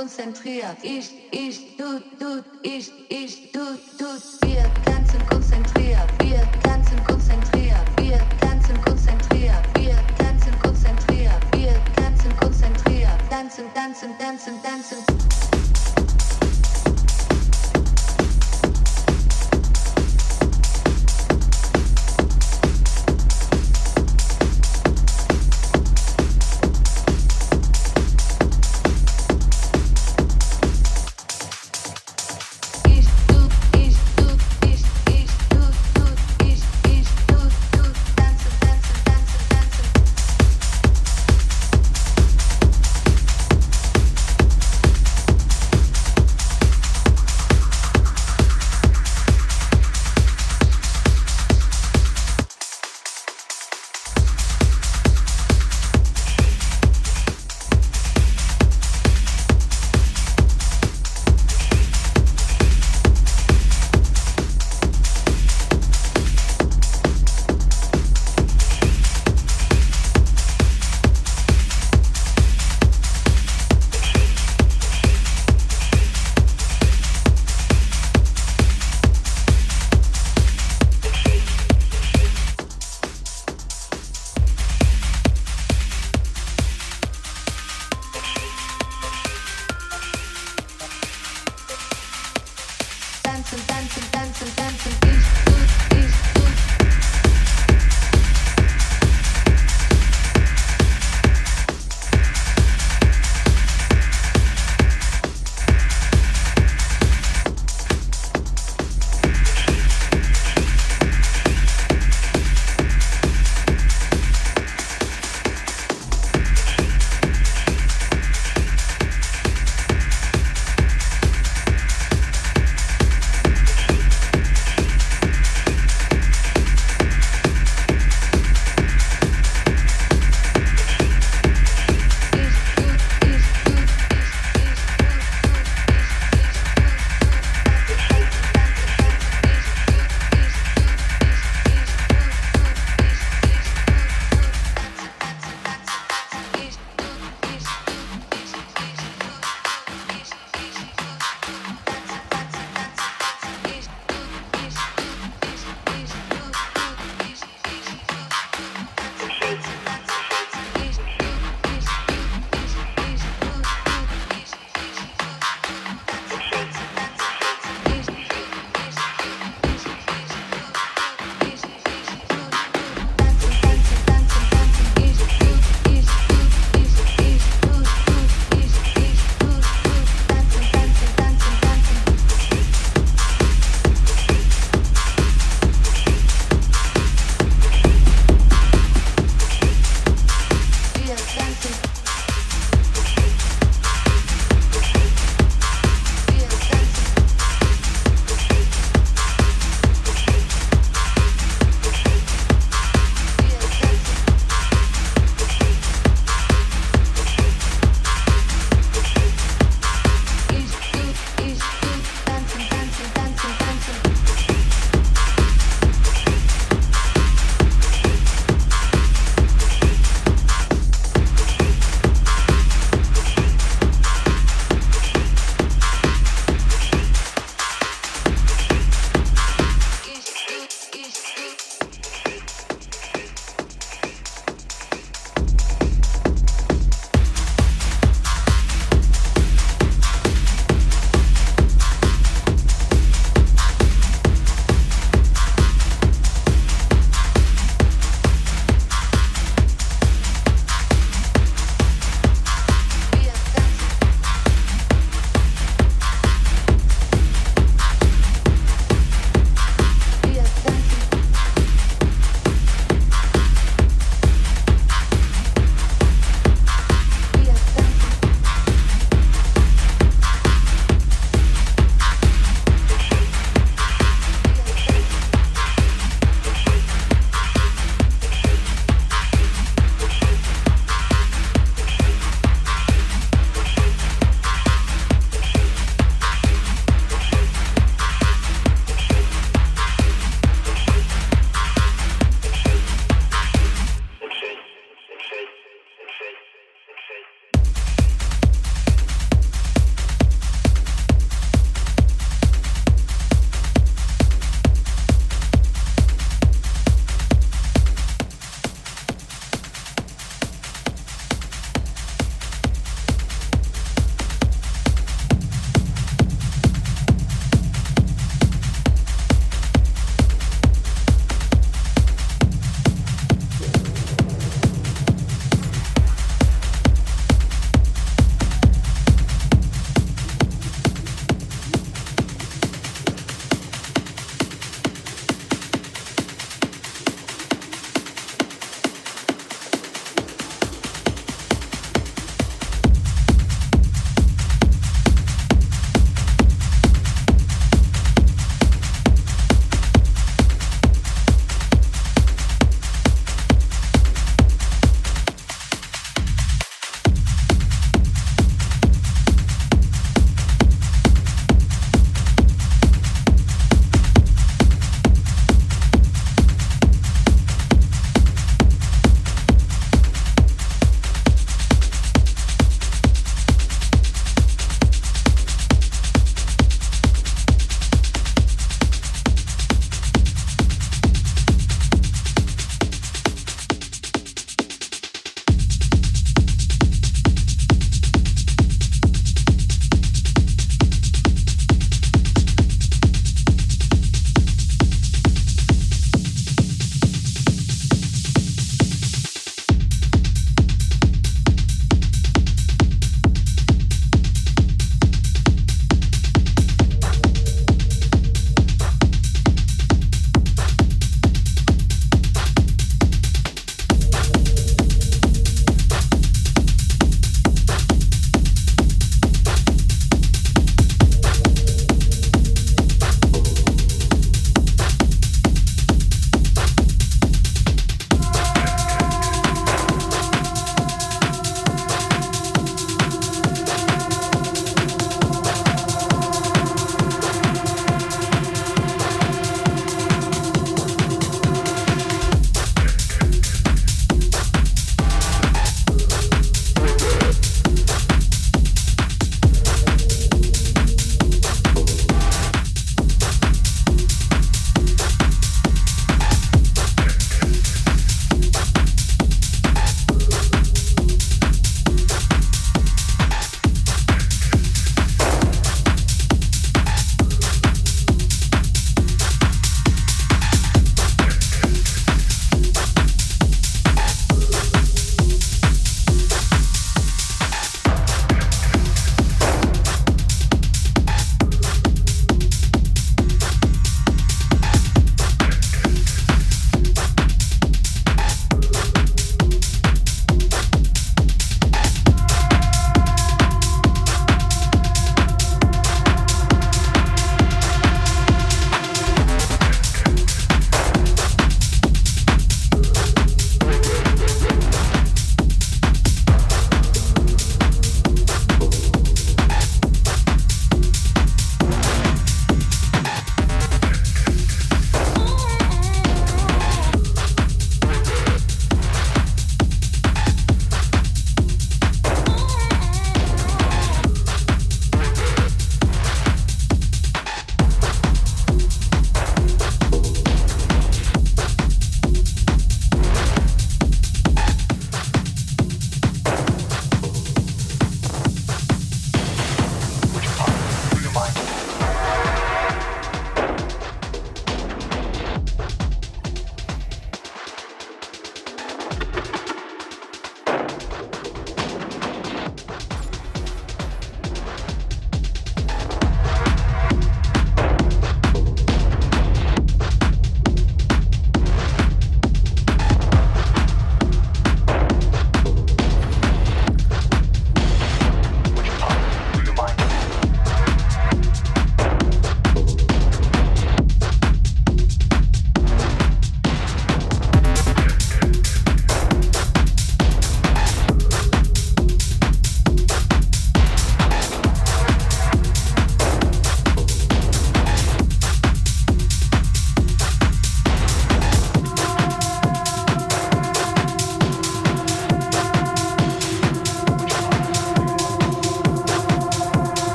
konzentriert. Ich,